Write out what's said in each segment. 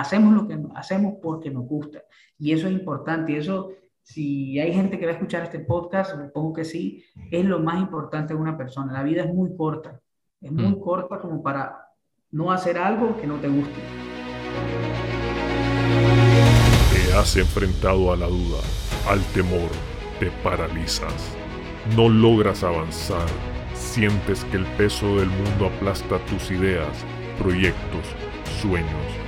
hacemos lo que hacemos porque nos gusta. Y eso es importante. Y eso, si hay gente que va a escuchar este podcast, supongo que sí, es lo más importante de una persona. La vida es muy corta. Es muy mm. corta como para no hacer algo que no te guste. Te has enfrentado a la duda, al temor, te paralizas. No logras avanzar, sientes que el peso del mundo aplasta tus ideas, proyectos, sueños.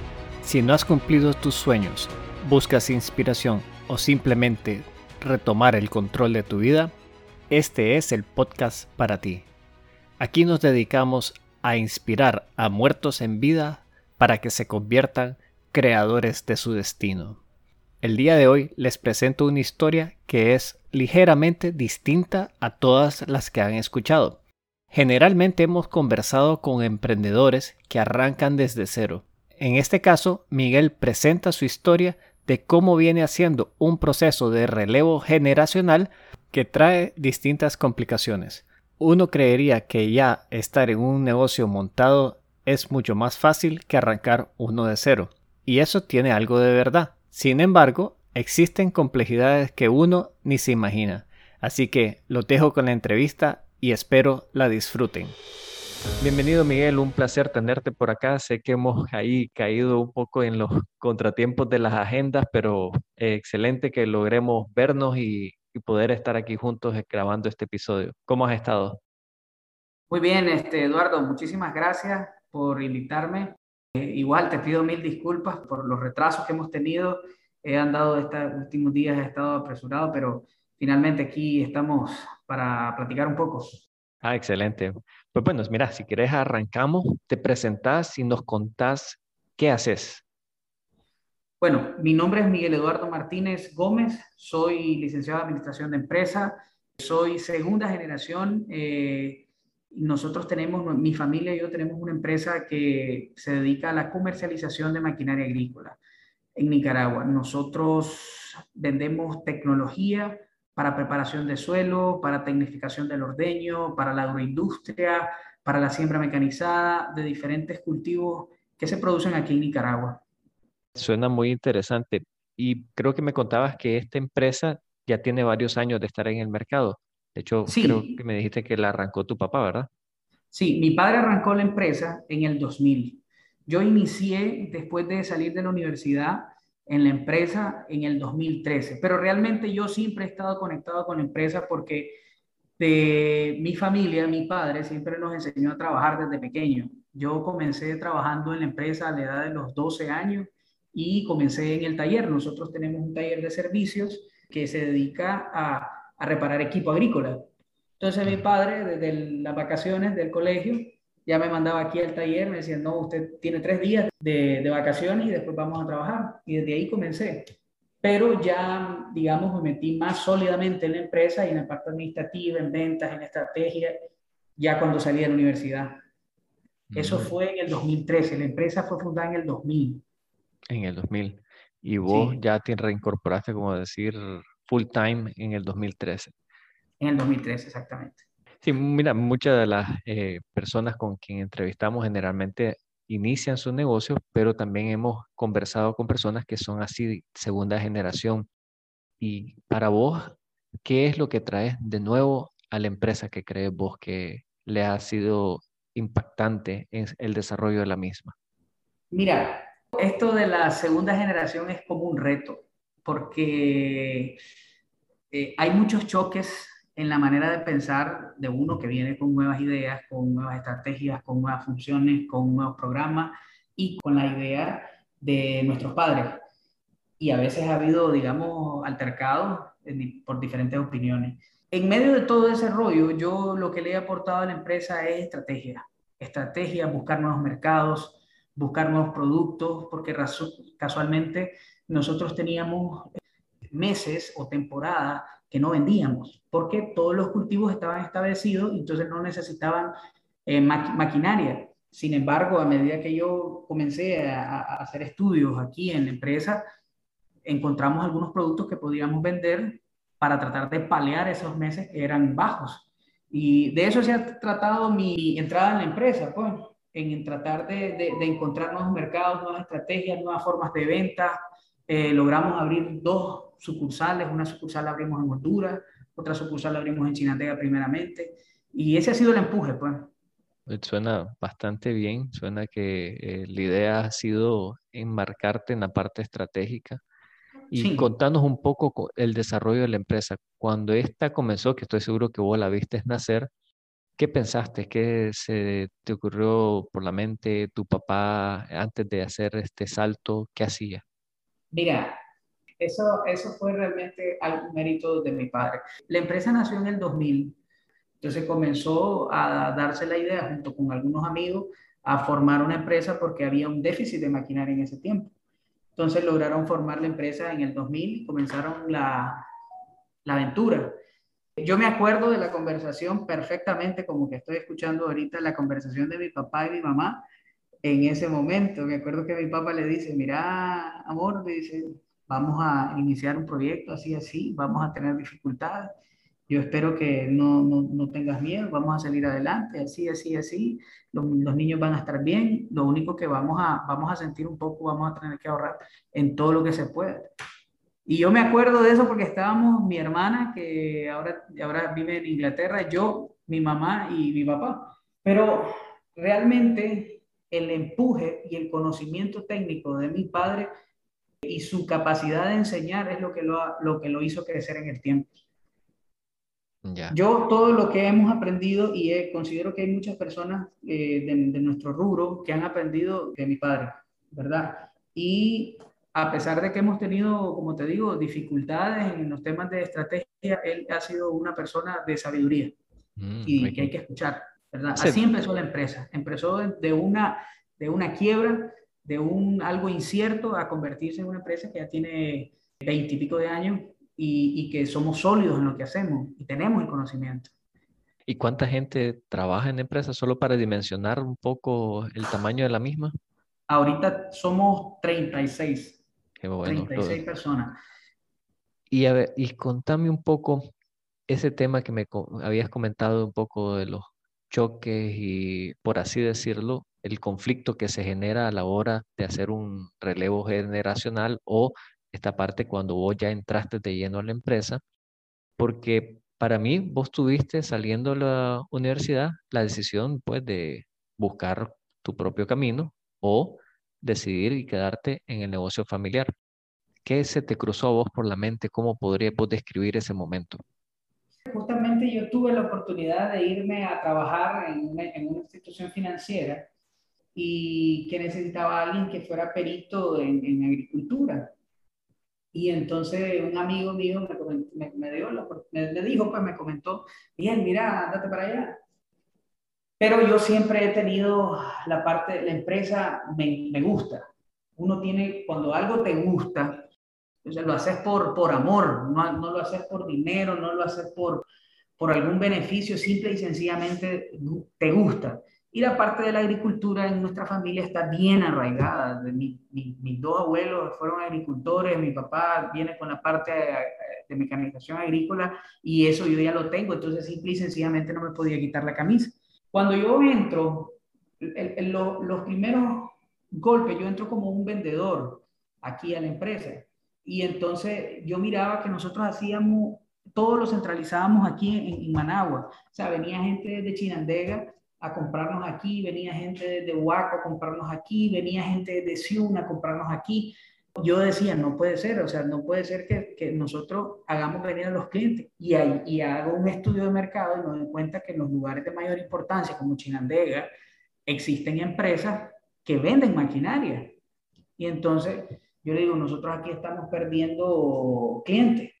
Si no has cumplido tus sueños, buscas inspiración o simplemente retomar el control de tu vida, este es el podcast para ti. Aquí nos dedicamos a inspirar a muertos en vida para que se conviertan creadores de su destino. El día de hoy les presento una historia que es ligeramente distinta a todas las que han escuchado. Generalmente hemos conversado con emprendedores que arrancan desde cero. En este caso, Miguel presenta su historia de cómo viene haciendo un proceso de relevo generacional que trae distintas complicaciones. Uno creería que ya estar en un negocio montado es mucho más fácil que arrancar uno de cero. Y eso tiene algo de verdad. Sin embargo, existen complejidades que uno ni se imagina. Así que lo dejo con la entrevista y espero la disfruten. Bienvenido Miguel, un placer tenerte por acá. Sé que hemos ahí caído un poco en los contratiempos de las agendas, pero excelente que logremos vernos y, y poder estar aquí juntos grabando este episodio. ¿Cómo has estado? Muy bien, este, Eduardo, muchísimas gracias por invitarme. Eh, igual te pido mil disculpas por los retrasos que hemos tenido. He andado estos últimos días, he estado apresurado, pero finalmente aquí estamos para platicar un poco. Ah, excelente. Pues bueno, mira, si quieres arrancamos, te presentás y nos contás qué haces. Bueno, mi nombre es Miguel Eduardo Martínez Gómez, soy licenciado en Administración de Empresa, soy segunda generación eh, nosotros tenemos, mi familia y yo tenemos una empresa que se dedica a la comercialización de maquinaria agrícola en Nicaragua. Nosotros vendemos tecnología para preparación de suelo, para tecnificación del ordeño, para la agroindustria, para la siembra mecanizada de diferentes cultivos que se producen aquí en Nicaragua. Suena muy interesante y creo que me contabas que esta empresa ya tiene varios años de estar en el mercado. De hecho, creo que me dijiste que la arrancó tu papá, ¿verdad? Sí, mi padre arrancó la empresa en el 2000. Yo inicié después de salir de la universidad en la empresa en el 2013, pero realmente yo siempre he estado conectado con la empresa porque de mi familia, mi padre siempre nos enseñó a trabajar desde pequeño. Yo comencé trabajando en la empresa a la edad de los 12 años y comencé en el taller. Nosotros tenemos un taller de servicios que se dedica a a reparar equipo agrícola. Entonces mi padre, desde las vacaciones del colegio, ya me mandaba aquí al taller, me decía, no, usted tiene tres días de, de, vacaciones y después vamos a trabajar. Y desde ahí comencé. Pero ya, digamos, me metí más sólidamente en la empresa y en la parte administrativa, en ventas, en estrategia, ya cuando salí de la universidad. Eso fue en el 2013. La empresa fue fundada en el 2000. En el 2000. Y vos ya te reincorporaste, como decir, full time en el 2013. En el 2013, exactamente. Sí, mira, muchas de las eh, personas con quien entrevistamos generalmente inician su negocio, pero también hemos conversado con personas que son así segunda generación. Y para vos, ¿qué es lo que traes de nuevo a la empresa que crees vos que le ha sido impactante en el desarrollo de la misma? Mira, esto de la segunda generación es como un reto porque eh, hay muchos choques en la manera de pensar de uno que viene con nuevas ideas, con nuevas estrategias, con nuevas funciones, con nuevos programas y con la idea de nuestros padres. Y a veces ha habido, digamos, altercados por diferentes opiniones. En medio de todo ese rollo, yo lo que le he aportado a la empresa es estrategia. Estrategia, buscar nuevos mercados, buscar nuevos productos, porque casualmente nosotros teníamos meses o temporadas que no vendíamos, porque todos los cultivos estaban establecidos y entonces no necesitaban eh, maquinaria. Sin embargo, a medida que yo comencé a, hacer estudios aquí en la empresa, encontramos algunos productos que podíamos vender para tratar de palear esos meses que eran bajos. Y de eso se ha tratado mi entrada en la empresa, pues, en tratar de, de, encontrar nuevos mercados, nuevas estrategias, nuevas formas de venta. Eh, logramos abrir dos sucursales, una sucursal la abrimos en Honduras, otra sucursal la abrimos en Chinatega primeramente, y ese ha sido el empuje, pues. pues suena bastante bien, suena que eh, la idea ha sido enmarcarte en la parte estratégica y contanos un poco el desarrollo de la empresa. Cuando esta comenzó, que estoy seguro que vos la viste nacer, ¿qué pensaste? ¿Qué se te ocurrió por la mente tu papá antes de hacer este salto? ¿Qué hacía? Mira, eso, eso fue realmente algún mérito de mi padre. La empresa nació en el 2000, entonces comenzó a darse la idea junto con algunos amigos a formar una empresa porque había un déficit de maquinaria en ese tiempo. Entonces lograron formar la empresa en el 2000 y comenzaron la, la aventura. Yo me acuerdo de la conversación perfectamente, como que estoy escuchando ahorita la conversación de mi papá y mi mamá en ese momento. Me acuerdo que mi papá le dice, mira, amor, dice, vamos a iniciar un proyecto así, así, vamos a tener dificultades. Yo espero que no, no, no tengas miedo, vamos a salir adelante, así, así, así. Los, los, niños van a estar bien. Lo único que vamos a, vamos a sentir un poco, vamos a tener que ahorrar en todo lo que se pueda. Y yo me acuerdo de eso porque estábamos mi hermana, que ahora, ahora vive en Inglaterra, yo, mi mamá y mi papá. Pero realmente el empuje y el conocimiento técnico de mi padre y su capacidad de enseñar es lo que lo, lo, que lo hizo crecer en el tiempo. Yo todo lo que hemos aprendido y considero que hay muchas personas eh, de, de, nuestro rubro que han aprendido de mi padre, ¿verdad? Y a pesar de que hemos tenido, como te digo, dificultades en los temas de estrategia, él ha sido una persona de sabiduría mm, y que hay que escuchar, ¿verdad? Así empezó la empresa, empezó de una, de una quiebra de un algo incierto a convertirse en una empresa que ya tiene veintipico de años y, y, que somos sólidos en lo que hacemos y tenemos el conocimiento. ¿Y cuánta gente trabaja en la empresa solo para dimensionar un poco el tamaño de la misma? Ahorita somos 36. Qué bueno. 36 personas. Y, a ver, y contame un poco ese tema que me habías comentado un poco de los choques y, por así decirlo, el conflicto que se genera a la hora de hacer un relevo generacional o esta parte cuando vos ya entraste de lleno a la empresa, porque para mí vos tuviste saliendo de la universidad la decisión pues de buscar tu propio camino o decidir y quedarte en el negocio familiar. ¿Qué se te cruzó a vos por la mente? ¿Cómo podrías describir ese momento? Justamente yo tuve la oportunidad de irme a trabajar en una, institución financiera y que necesitaba a alguien que fuera perito en, agricultura. Y entonces un amigo mío me, me, dio me, dijo, pues me comentó, bien, mira, andate para allá. Pero yo siempre he tenido la parte, la empresa me, me gusta. Uno tiene, cuando algo te gusta, entonces lo haces por, por amor, no, no lo haces por dinero, no lo haces por, por algún beneficio, simple y sencillamente te gusta. Y la parte de la agricultura en nuestra familia está bien arraigada. Mi, mis dos abuelos fueron agricultores, mi papá viene con la parte de, mecanización agrícola y eso yo ya lo tengo, entonces simple y sencillamente no me podía quitar la camisa. Cuando yo entro, los primeros golpes, yo entro como un vendedor aquí a la empresa y entonces yo miraba que nosotros hacíamos, todo lo centralizábamos aquí en, en Managua, o sea, venía gente de Chinandega a comprarnos aquí, venía gente de Huaco a comprarnos aquí, venía gente de Ciúna a comprarnos aquí. Yo decía, no puede ser, o sea, no puede ser que, que nosotros hagamos venir a los clientes y, y hago un estudio de mercado y me doy cuenta que en los lugares de mayor importancia, como Chinandega, existen empresas que venden maquinaria. Y entonces yo le digo, nosotros aquí estamos perdiendo clientes.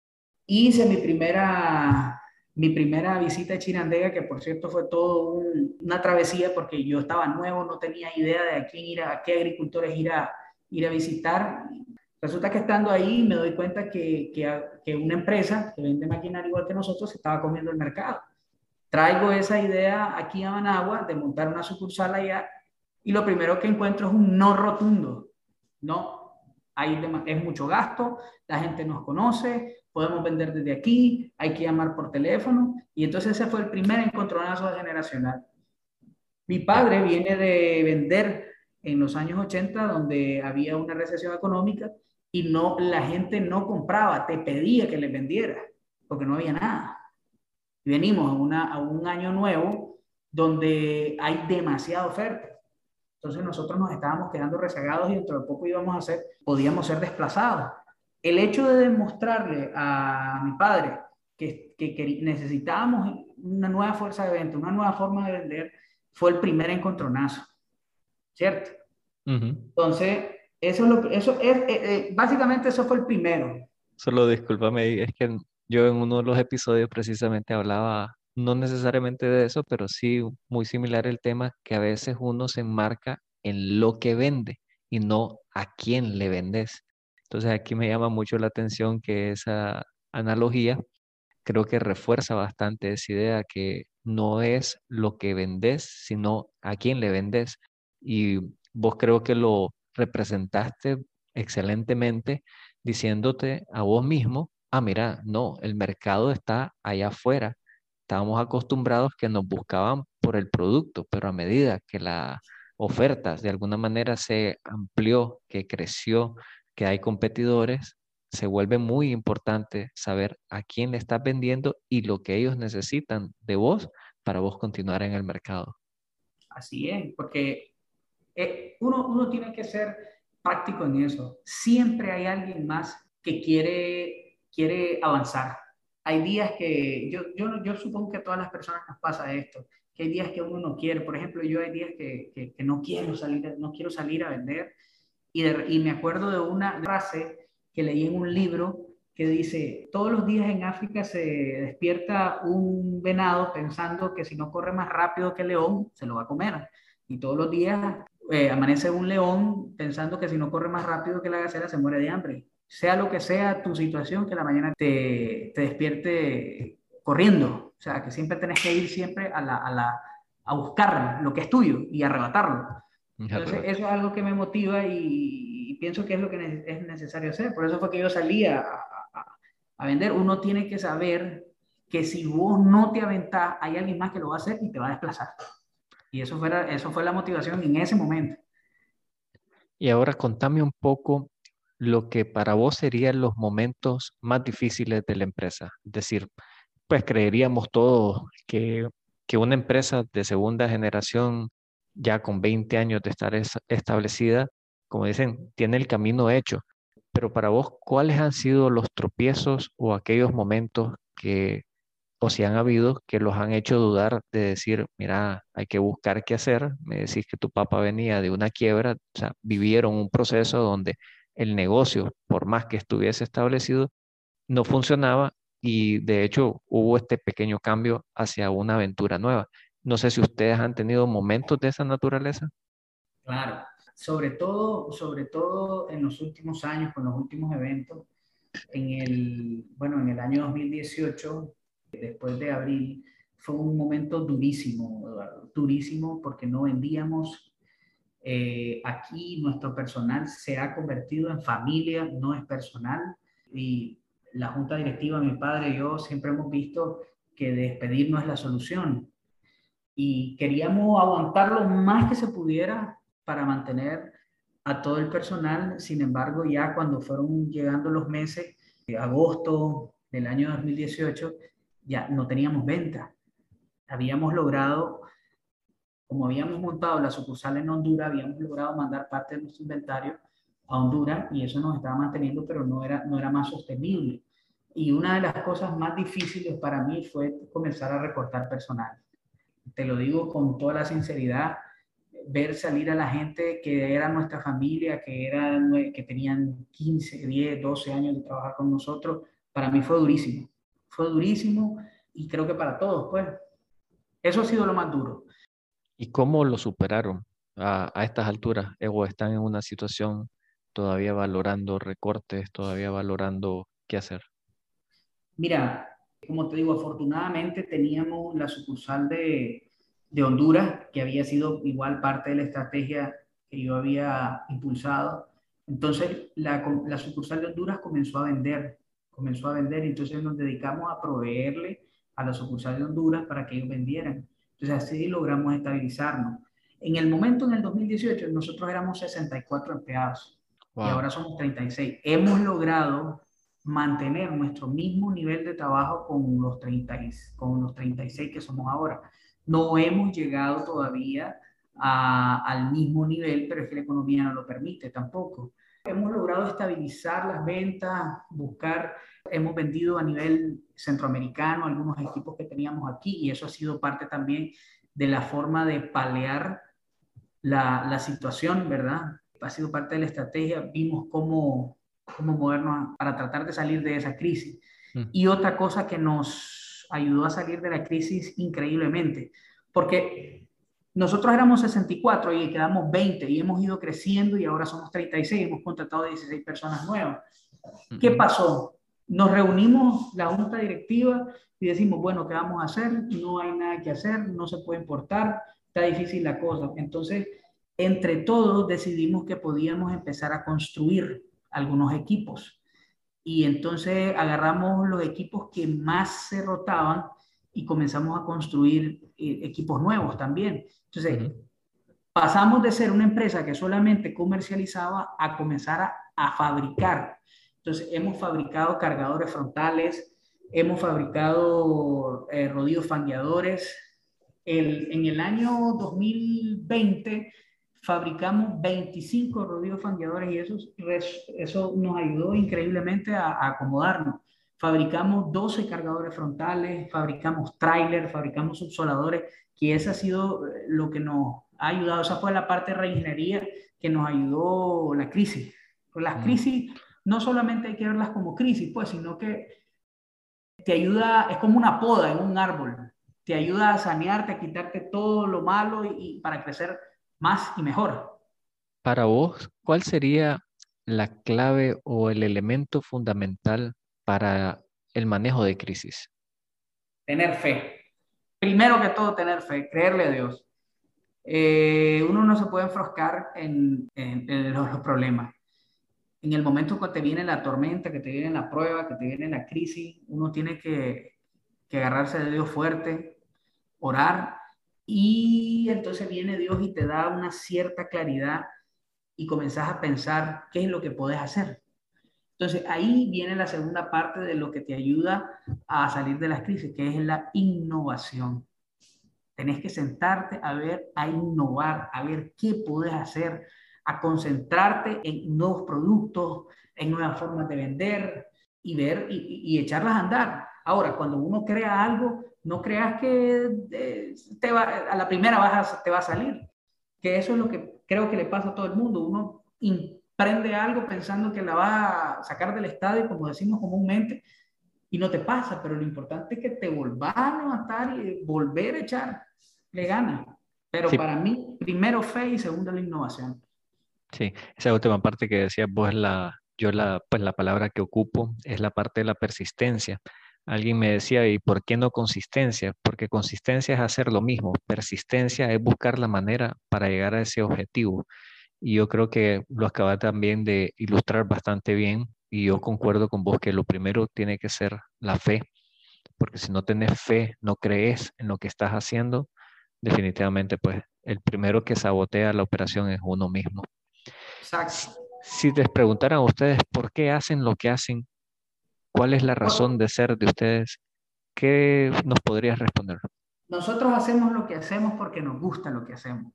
Hice mi primera mi primera visita a Chirandega, que por cierto fue todo una travesía porque yo estaba nuevo, no tenía idea de a quién ir a, qué agricultores ir a, ir a visitar. Resulta que estando ahí me doy cuenta que, que, que una empresa que vende maquinaria igual que nosotros estaba comiendo el mercado. Traigo esa idea aquí a Managua de montar una sucursal allá y lo primero que encuentro es un no rotundo. No, hay es mucho gasto, la gente nos conoce, podemos vender desde aquí, hay que llamar por teléfono. Y entonces ese fue el primer encontronazo generacional. Mi padre viene de vender en los años 80, donde había una recesión económica y no, la gente no compraba, te pedía que le vendiera, porque no había nada. Venimos a, una, a un año nuevo donde hay demasiada oferta. Entonces nosotros nos estábamos quedando rezagados y dentro de poco íbamos a ser, podíamos ser desplazados el hecho de demostrarle a mi padre que, que, necesitábamos una nueva fuerza de venta, una nueva forma de vender, fue el primer encontronazo, ¿cierto? Entonces, eso es lo eso es, eh, eh, básicamente eso fue el primero. Solo discúlpame, es que yo en uno de los episodios precisamente hablaba no necesariamente de eso, pero sí muy similar el tema que a veces uno se enmarca en lo que vende y no a quién le vendes. Entonces aquí me llama mucho la atención que esa analogía creo que refuerza bastante esa idea que no es lo que vendes, sino a quién le vendes. Y vos creo que lo representaste excelentemente diciéndote a vos mismo, ah, mira, no, el mercado está allá afuera. Estábamos acostumbrados que nos buscaban por el producto, pero a medida que la oferta de alguna manera se amplió, que creció, que hay competidores, se vuelve muy importante saber a quién le estás vendiendo y lo que ellos necesitan de vos para vos continuar en el mercado. Así es, porque eh, uno, uno tiene que ser práctico en eso. Siempre hay alguien más que quiere, quiere avanzar. Hay días que, yo, yo, yo supongo que a todas las personas nos pasa esto, que hay días que uno no quiere. Por ejemplo, yo hay días que, que, no, quiero salir, no quiero salir a vender y, me acuerdo de una frase que leí en un libro que dice, todos los días en África se despierta un venado pensando que si no corre más rápido que el león, se lo va a comer. Y todos los días eh, amanece un león pensando que si no corre más rápido que la gacela, se muere de hambre. Sea lo que sea tu situación, que la mañana te, te despierte corriendo. O sea, que siempre tenés que ir siempre a, la, a, la, a buscar lo que es tuyo y arrebatarlo. Entonces, eso es algo que me motiva y, pienso que es lo que es necesario hacer. Por eso fue que yo salí a, a, vender. Uno tiene que saber que si vos no te aventás, hay alguien más que lo va a hacer y te va a desplazar. Y eso fue, eso fue la motivación en ese momento. Y ahora contame un poco lo que para vos serían los momentos más difíciles de la empresa. Es decir, pues creeríamos todos que, que una empresa de segunda generación ya con 20 años de estar establecida, como dicen, tiene el camino hecho. Pero para vos, ¿cuáles han sido los tropiezos o aquellos momentos que, o si han habido, que los han hecho dudar de decir, mira, hay que buscar qué hacer? Me decís que tu papá venía de una quiebra, o sea, vivieron un proceso donde el negocio, por más que estuviese establecido, no funcionaba y de hecho hubo este pequeño cambio hacia una aventura nueva. No sé si ustedes han tenido momentos de esa naturaleza. Claro, sobre todo, sobre todo en los últimos años, con los últimos eventos. En el, bueno, en el año 2018, después de abril, fue un momento durísimo, durísimo porque no vendíamos. Eh, aquí nuestro personal se ha convertido en familia, no es personal. Y la junta directiva, mi padre y yo siempre hemos visto que despedir no es la solución y queríamos aguantar lo más que se pudiera para mantener a todo el personal. Sin embargo, ya cuando fueron llegando los meses, de agosto del año 2018, ya no teníamos venta. Habíamos logrado, como habíamos montado la sucursal en Honduras, habíamos logrado mandar parte de nuestro inventario a Honduras y eso nos estaba manteniendo, pero no era, no era más sostenible. Y una de las cosas más difíciles para mí fue comenzar a recortar personal te lo digo con toda la sinceridad, ver salir a la gente que era nuestra familia, que, eran, que tenían 15, 10, 12 años de trabajar con nosotros, para mí fue durísimo. Fue durísimo y creo que para todos, pues. Eso ha sido lo más duro. ¿Y cómo lo superaron a, a estas alturas? ¿O están en una situación todavía valorando recortes, todavía valorando qué hacer? Mira, como te digo, afortunadamente teníamos la sucursal de, de Honduras, que había sido igual parte de la estrategia que yo había impulsado. Entonces, la, la, sucursal de Honduras comenzó a vender, comenzó a vender, entonces nos dedicamos a proveerle a la sucursal de Honduras para que ellos vendieran. Entonces, así logramos estabilizarnos. En el momento, en el 2018, nosotros éramos 64 empleados y ahora somos 36. Hemos logrado mantener nuestro mismo nivel de trabajo con los, 30, con los 36 que somos ahora. No hemos llegado todavía a, al mismo nivel, pero es que la economía no lo permite tampoco. Hemos logrado estabilizar las ventas, buscar, hemos vendido a nivel centroamericano algunos equipos que teníamos aquí y eso ha sido parte también de la forma de palear la, la situación, ¿verdad? Ha sido parte de la estrategia, vimos cómo, cómo movernos para tratar de salir de esa crisis. Mm. Y otra cosa que nos ayudó a salir de la crisis increíblemente, porque nosotros éramos 64 y quedamos 20 y hemos ido creciendo y ahora somos 36, hemos contratado 16 personas nuevas. ¿Qué pasó? Nos reunimos la junta directiva y decimos, bueno, ¿qué vamos a hacer? No hay nada que hacer, no se puede importar, está difícil la cosa. Entonces, entre todos decidimos que podíamos empezar a construir algunos equipos. Y entonces agarramos los equipos que más se rotaban y comenzamos a construir eh, equipos nuevos también. Entonces, pasamos de ser una empresa que solamente comercializaba a comenzar a, a fabricar. Entonces, hemos fabricado cargadores frontales, hemos fabricado eh, rodillos fangueadores. El, en el año 2020 fabricamos 25 rodillos fangueadores y eso, eso nos ayudó increíblemente a, a, acomodarnos. Fabricamos 12 cargadores frontales, fabricamos trailers, fabricamos subsoladores, que ese ha sido eh, lo que nos ha ayudado. Esa fue la parte de reingeniería que nos ayudó la crisis. Pues las crisis no solamente hay que verlas como crisis, pues, sino que te ayuda, es como una poda en un árbol, te ayuda a sanearte, a quitarte todo lo malo y, y para crecer más y mejor. Para vos, ¿cuál sería la clave o el elemento fundamental para el manejo de crisis? Tener fe. Primero que todo, tener fe, creerle a Dios. Eh, uno no se puede enfroscar en, en, los, problemas. En el momento que te viene la tormenta, que te viene la prueba, que te viene la crisis, uno tiene que, que agarrarse de Dios fuerte, orar y entonces viene Dios y te da una cierta claridad y comenzás a pensar qué es lo que puedes hacer. Entonces ahí viene la segunda parte de lo que te ayuda a salir de las crisis, que es la innovación. Tenés que sentarte a ver, a innovar, a ver qué puedes hacer, a concentrarte en nuevos productos, en nuevas formas de vender y ver y, y echarlas a andar. Ahora, cuando uno crea algo, no creas que eh, te va, a la primera vas te va a salir. Que eso es lo que creo que le pasa a todo el mundo. Uno emprende algo pensando que la va a sacar del estadio, como decimos comúnmente, y no te pasa, pero lo importante es que te volvás a levantar y volver a echar, le gana. Pero para mí, primero fe y segundo la innovación. Sí, esa última parte que decías vos, la, yo la, pues la palabra que ocupo es la parte de la persistencia. Alguien me decía, ¿y por qué no consistencia? Porque consistencia es hacer lo mismo, persistencia es buscar la manera para llegar a ese objetivo. Y yo creo que lo acaba también de ilustrar bastante bien y yo concuerdo con vos que lo primero tiene que ser la fe, porque si no tenés fe, no crees en lo que estás haciendo, definitivamente pues el primero que sabotea la operación es uno mismo. Exacto. Si les preguntaran a ustedes por qué hacen lo que hacen, ¿Cuál es la razón de ser de ustedes? ¿Qué nos podrías responder? Nosotros hacemos lo que hacemos porque nos gusta lo que hacemos.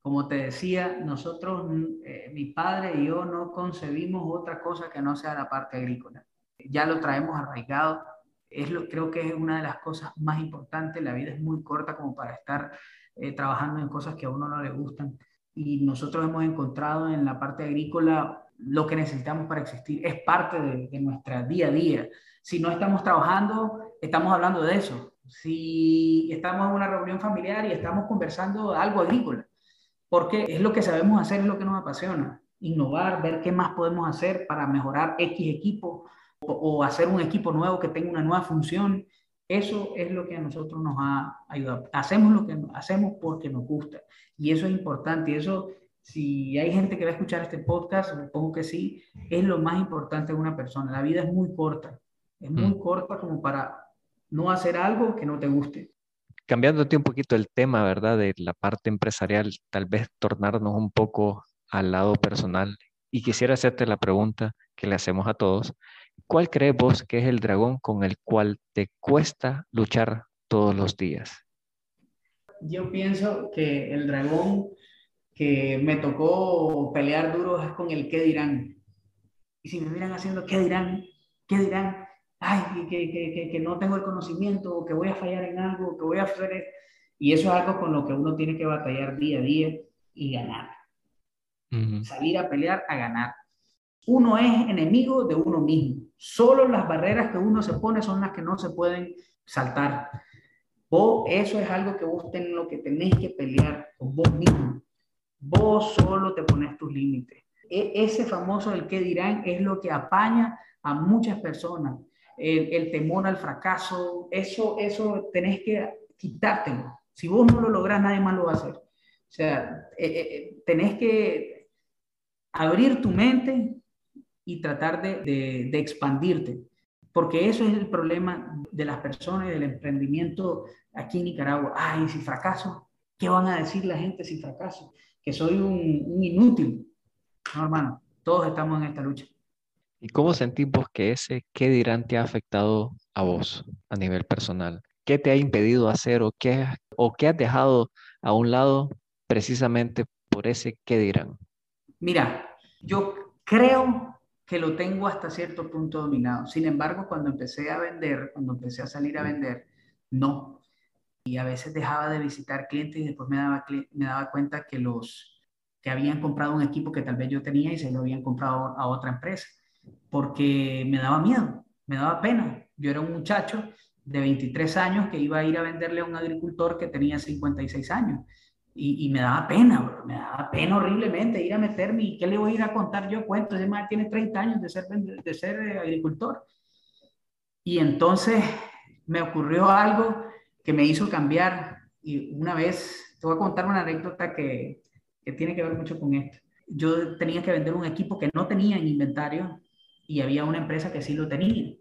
Como te decía, nosotros, eh, mi padre y yo no concebimos otra cosa que no sea la parte agrícola. Ya lo traemos arraigado. Es lo, creo que es una de las cosas más importantes. La vida es muy corta como para estar eh, trabajando en cosas que a uno no le gustan. Y nosotros hemos encontrado en la parte agrícola lo que necesitamos para existir, es parte de, nuestra día a día. Si no estamos trabajando, estamos hablando de eso. Si estamos en una reunión familiar y estamos conversando algo agrícola, porque es lo que sabemos hacer, es lo que nos apasiona. Innovar, ver qué más podemos hacer para mejorar X equipo o hacer un equipo nuevo que tenga una nueva función. Eso es lo que a nosotros nos ha ayudado. Hacemos lo que hacemos porque nos gusta. Y eso es importante. Y eso, si hay gente que va a escuchar este podcast, supongo que sí, es lo más importante de una persona. La vida es muy corta. Es muy mm. corta como para no hacer algo que no te guste. Cambiándote un poquito el tema, ¿verdad? De la parte empresarial, tal vez tornarnos un poco al lado personal. Y quisiera hacerte la pregunta que le hacemos a todos. ¿Cuál crees vos que es el dragón con el cual te cuesta luchar todos los días? Yo pienso que el dragón que me tocó pelear duro es con el qué dirán. Y si me miran haciendo qué dirán, qué dirán, ay, que, que, que, no tengo el conocimiento, que voy a fallar en algo, que voy a hacer... Y eso es algo con lo que uno tiene que batallar día a día y ganar. Salir a pelear a ganar. Uno es enemigo de uno mismo. Solo las barreras que uno se pone son las que no se pueden saltar. Vos, eso es algo que vos tenés lo que tenés que pelear con vos mismo. Vos solo te pones tus límites. E, ese famoso el que dirán es lo que apaña a muchas personas el, temor al fracaso, eso, eso tenés que quitártelo. Si vos no lo lográs, nadie más lo va a hacer. O sea, eh, eh, eh, tenés que abrir tu mente y tratar de, de, de, expandirte, porque eso es el problema de las personas y del emprendimiento aquí en Nicaragua. Ay, si fracaso, ¿qué van a decir la gente si fracaso? Que soy un, un inútil. No, hermano, todos estamos en esta lucha. ¿Y cómo sentís vos que ese qué dirán te ha afectado a vos a nivel personal? ¿Qué te ha impedido hacer o qué, o qué has dejado a un lado precisamente por ese qué dirán? Mira, yo creo que lo tengo hasta cierto punto dominado. Sin embargo, cuando empecé a vender, cuando empecé a salir a vender, no. Y a veces dejaba de visitar clientes y después me daba, me daba cuenta que los que habían comprado un equipo que tal vez yo tenía y se lo habían comprado a otra empresa porque me daba miedo, me daba pena. Yo era un muchacho de 23 años que iba a ir a venderle a un agricultor que tenía 56 años. Y, me daba pena, me daba pena horriblemente ir a meterme. ¿Y qué le voy a ir a contar yo cuento? Ese más tiene 30 años de ser, de ser eh, agricultor. Y entonces me ocurrió algo que me hizo cambiar. Y una vez, te voy a contar una anécdota que, que tiene que ver mucho con esto. Yo tenía que vender un equipo que no tenía en inventario y había una empresa que sí lo tenía.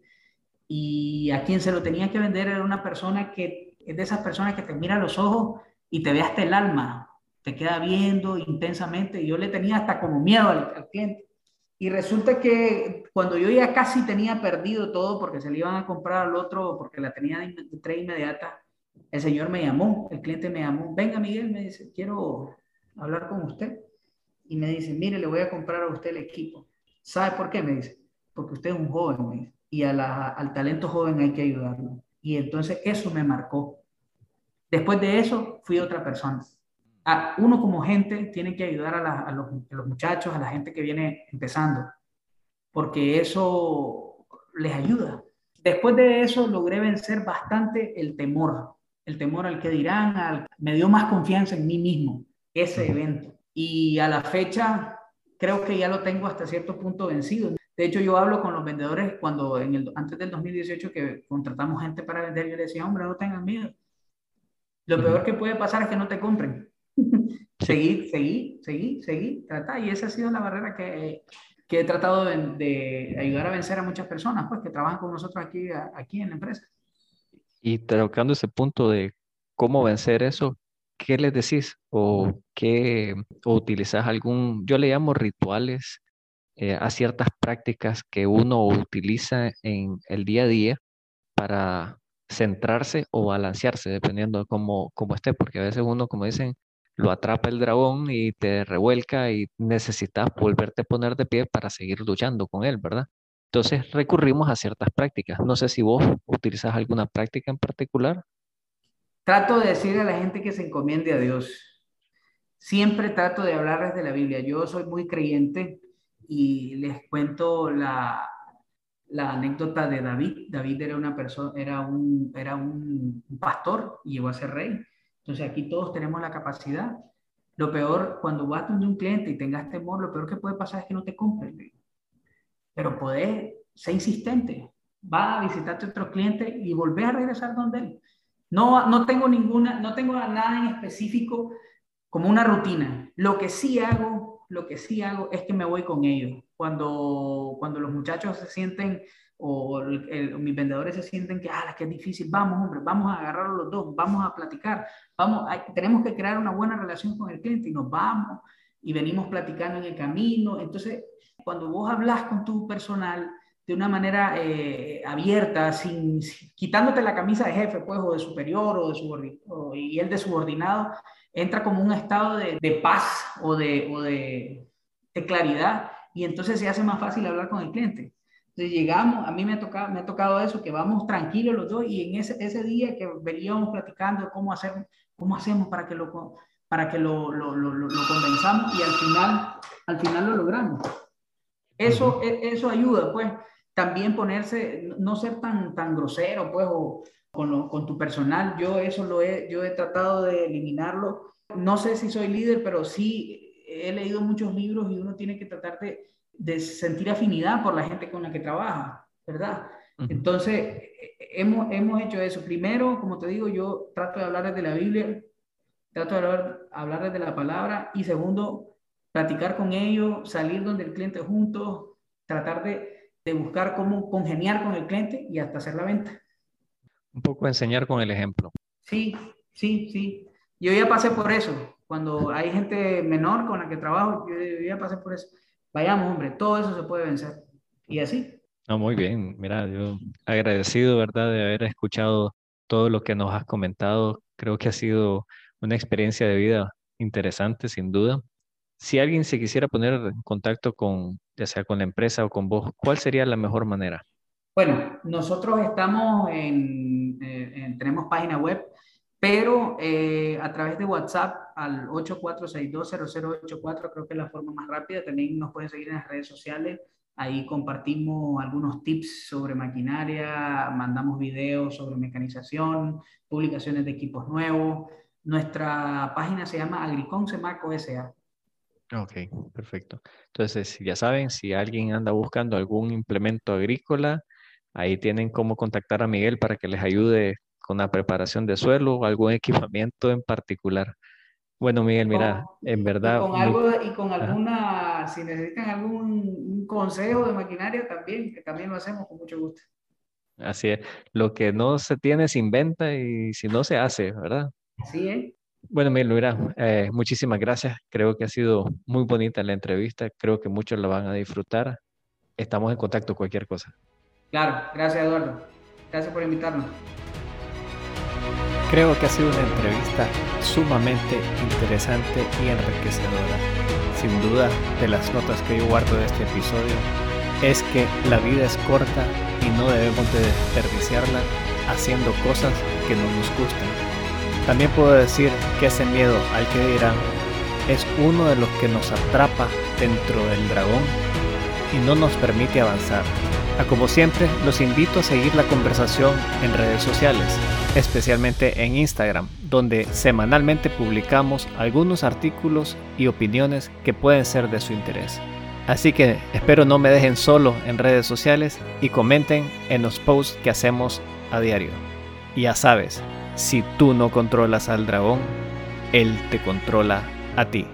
Y a quien se lo tenía que vender era una persona que es de esas personas que te mira a los ojos y te ve hasta el alma, te queda viendo intensamente. Yo le tenía hasta como miedo al, cliente. Y resulta que cuando yo ya casi tenía perdido todo porque se le iban a comprar al otro, porque la tenía de tres inmediata, el señor me llamó, el cliente me llamó, venga Miguel, me dice, quiero hablar con usted. Y me dice, mire, le voy a comprar a usted el equipo. ¿Sabe por qué? Me dice, porque usted es un joven y al talento joven hay que ayudarlo. Y entonces eso me marcó. Después de eso fui otra persona. A, uno como gente tiene que ayudar a, los, muchachos, a la gente que viene empezando, porque eso les ayuda. Después de eso logré vencer bastante el temor, el temor al que dirán, me dio más confianza en mí mismo ese evento. Y a la fecha creo que ya lo tengo hasta cierto punto vencido. De hecho, yo hablo con los vendedores cuando en el, antes del 2018 que contratamos gente para vender, yo les decía, hombre, no tengan miedo. Lo peor que puede pasar es que no te compren. seguir, seguir, seguir, seguir, tratar. Y esa ha sido la barrera que, que he tratado de, de, ayudar a vencer a muchas personas, pues, que trabajan con nosotros aquí, aquí en la empresa. Y tocando ese punto de cómo vencer eso, ¿qué les decís? ¿O qué, o utilizas algún, yo le llamo rituales eh, a ciertas prácticas que uno utiliza en el día a día para centrarse o balancearse, dependiendo de cómo, cómo esté, porque a veces uno, como dicen, lo atrapa el dragón y te revuelca y necesitas volverte a poner de pie para seguir luchando con él, ¿verdad? Entonces recurrimos a ciertas prácticas. No sé si vos utilizas alguna práctica en particular. Trato de decirle a la gente que se encomiende a Dios. Siempre trato de hablarles de la Biblia. Yo soy muy creyente y les cuento la, la anécdota de David. David era una persona, era un, era un pastor y llegó a ser rey. Entonces aquí todos tenemos la capacidad. Lo peor, cuando vas donde un cliente y tengas temor, lo peor que puede pasar es que no te compre. Pero podés ser insistente. Va a visitarte otro cliente y volver a regresar donde él. No, no tengo ninguna, no tengo nada en específico como una rutina. Lo que sí hago, lo que sí hago es que me voy con ellos. Cuando, cuando los muchachos se sienten o mis vendedores se sienten que, ah, que es difícil, vamos, hombre, vamos a agarrar los dos, vamos a platicar, vamos, tenemos que crear una buena relación con el cliente y nos vamos y venimos platicando en el camino. Entonces, cuando vos hablas con tu personal, de una manera eh, abierta, sin, quitándote la camisa de jefe, pues, o de superior, o de subordinado, y el de subordinado, entra como un estado de, de paz o, de, o de, de, claridad, y entonces se hace más fácil hablar con el cliente. Entonces llegamos, a mí me ha tocado, me ha tocado eso, que vamos tranquilos los dos, y en ese, ese día que veníamos platicando cómo, hacer, cómo hacemos para que lo, para que lo, lo, lo, lo convenzamos, y al final, al final lo logramos. Eso, e, eso ayuda, pues también ponerse, no ser tan, tan grosero, pues, o con, con, tu personal. Yo eso lo he, yo he tratado de eliminarlo. No sé si soy líder, pero sí he leído muchos libros y uno tiene que tratar de, de sentir afinidad por la gente con la que trabaja, ¿verdad? Entonces, hemos, hemos hecho eso. Primero, como te digo, yo trato de hablar desde la Biblia, trato de hablar, hablar desde la palabra. Y segundo, platicar con ellos, salir donde el cliente juntos, tratar de, de buscar cómo congeniar con el cliente y hasta hacer la venta. Un poco enseñar con el ejemplo. Sí, sí, sí. Yo ya pasé por eso. Cuando hay gente menor con la que trabajo, yo ya pasé por eso. Vayamos, hombre, todo eso se puede vencer. Y así. No, muy bien. Mira, yo agradecido, ¿verdad?, de haber escuchado todo lo que nos has comentado. Creo que ha sido una experiencia de vida interesante, sin duda. Si alguien se quisiera poner en contacto con, ya sea con la empresa o con vos, ¿cuál sería la mejor manera? Bueno, nosotros estamos en, eh, tenemos página web, pero eh, a través de WhatsApp al 84620084 creo que es la forma más rápida. También nos pueden seguir en las redes sociales. Ahí compartimos algunos tips sobre maquinaria, mandamos videos sobre mecanización, publicaciones de equipos nuevos. Nuestra página se llama Agriconce Marco SA. Ok, perfecto. Entonces, ya saben, si alguien anda buscando algún implemento agrícola, ahí tienen cómo contactar a Miguel para que les ayude con la preparación de suelo o algún equipamiento en particular. Bueno, Miguel, mira, en verdad. Y con, algo, y con alguna, si necesitan algún consejo de maquinaria también, que también lo hacemos con mucho gusto. Así es. Lo que no se tiene se inventa y si no se hace, ¿verdad? Sí, ¿eh? Bueno, mira, eh, muchísimas gracias. Creo que ha sido muy bonita la entrevista. Creo que muchos la van a disfrutar. Estamos en contacto, cualquier cosa. Claro, gracias Eduardo. Gracias por invitarnos. Creo que ha sido una entrevista sumamente interesante y enriquecedora. Sin duda, de las notas que yo guardo de este episodio, es que la vida es corta y no debemos de desperdiciarla haciendo cosas que no nos gustan también puedo decir que ese miedo al que dirán es uno de los que nos atrapa dentro del dragón y no nos permite avanzar. A como siempre, los invito a seguir la conversación en redes sociales, especialmente en Instagram, donde semanalmente publicamos algunos artículos y opiniones que pueden ser de su interés. Así que espero no me dejen solo en redes sociales y comenten en los posts que hacemos a diario. Y ya sabes, si tú no controlas al dragón, él te controla a ti.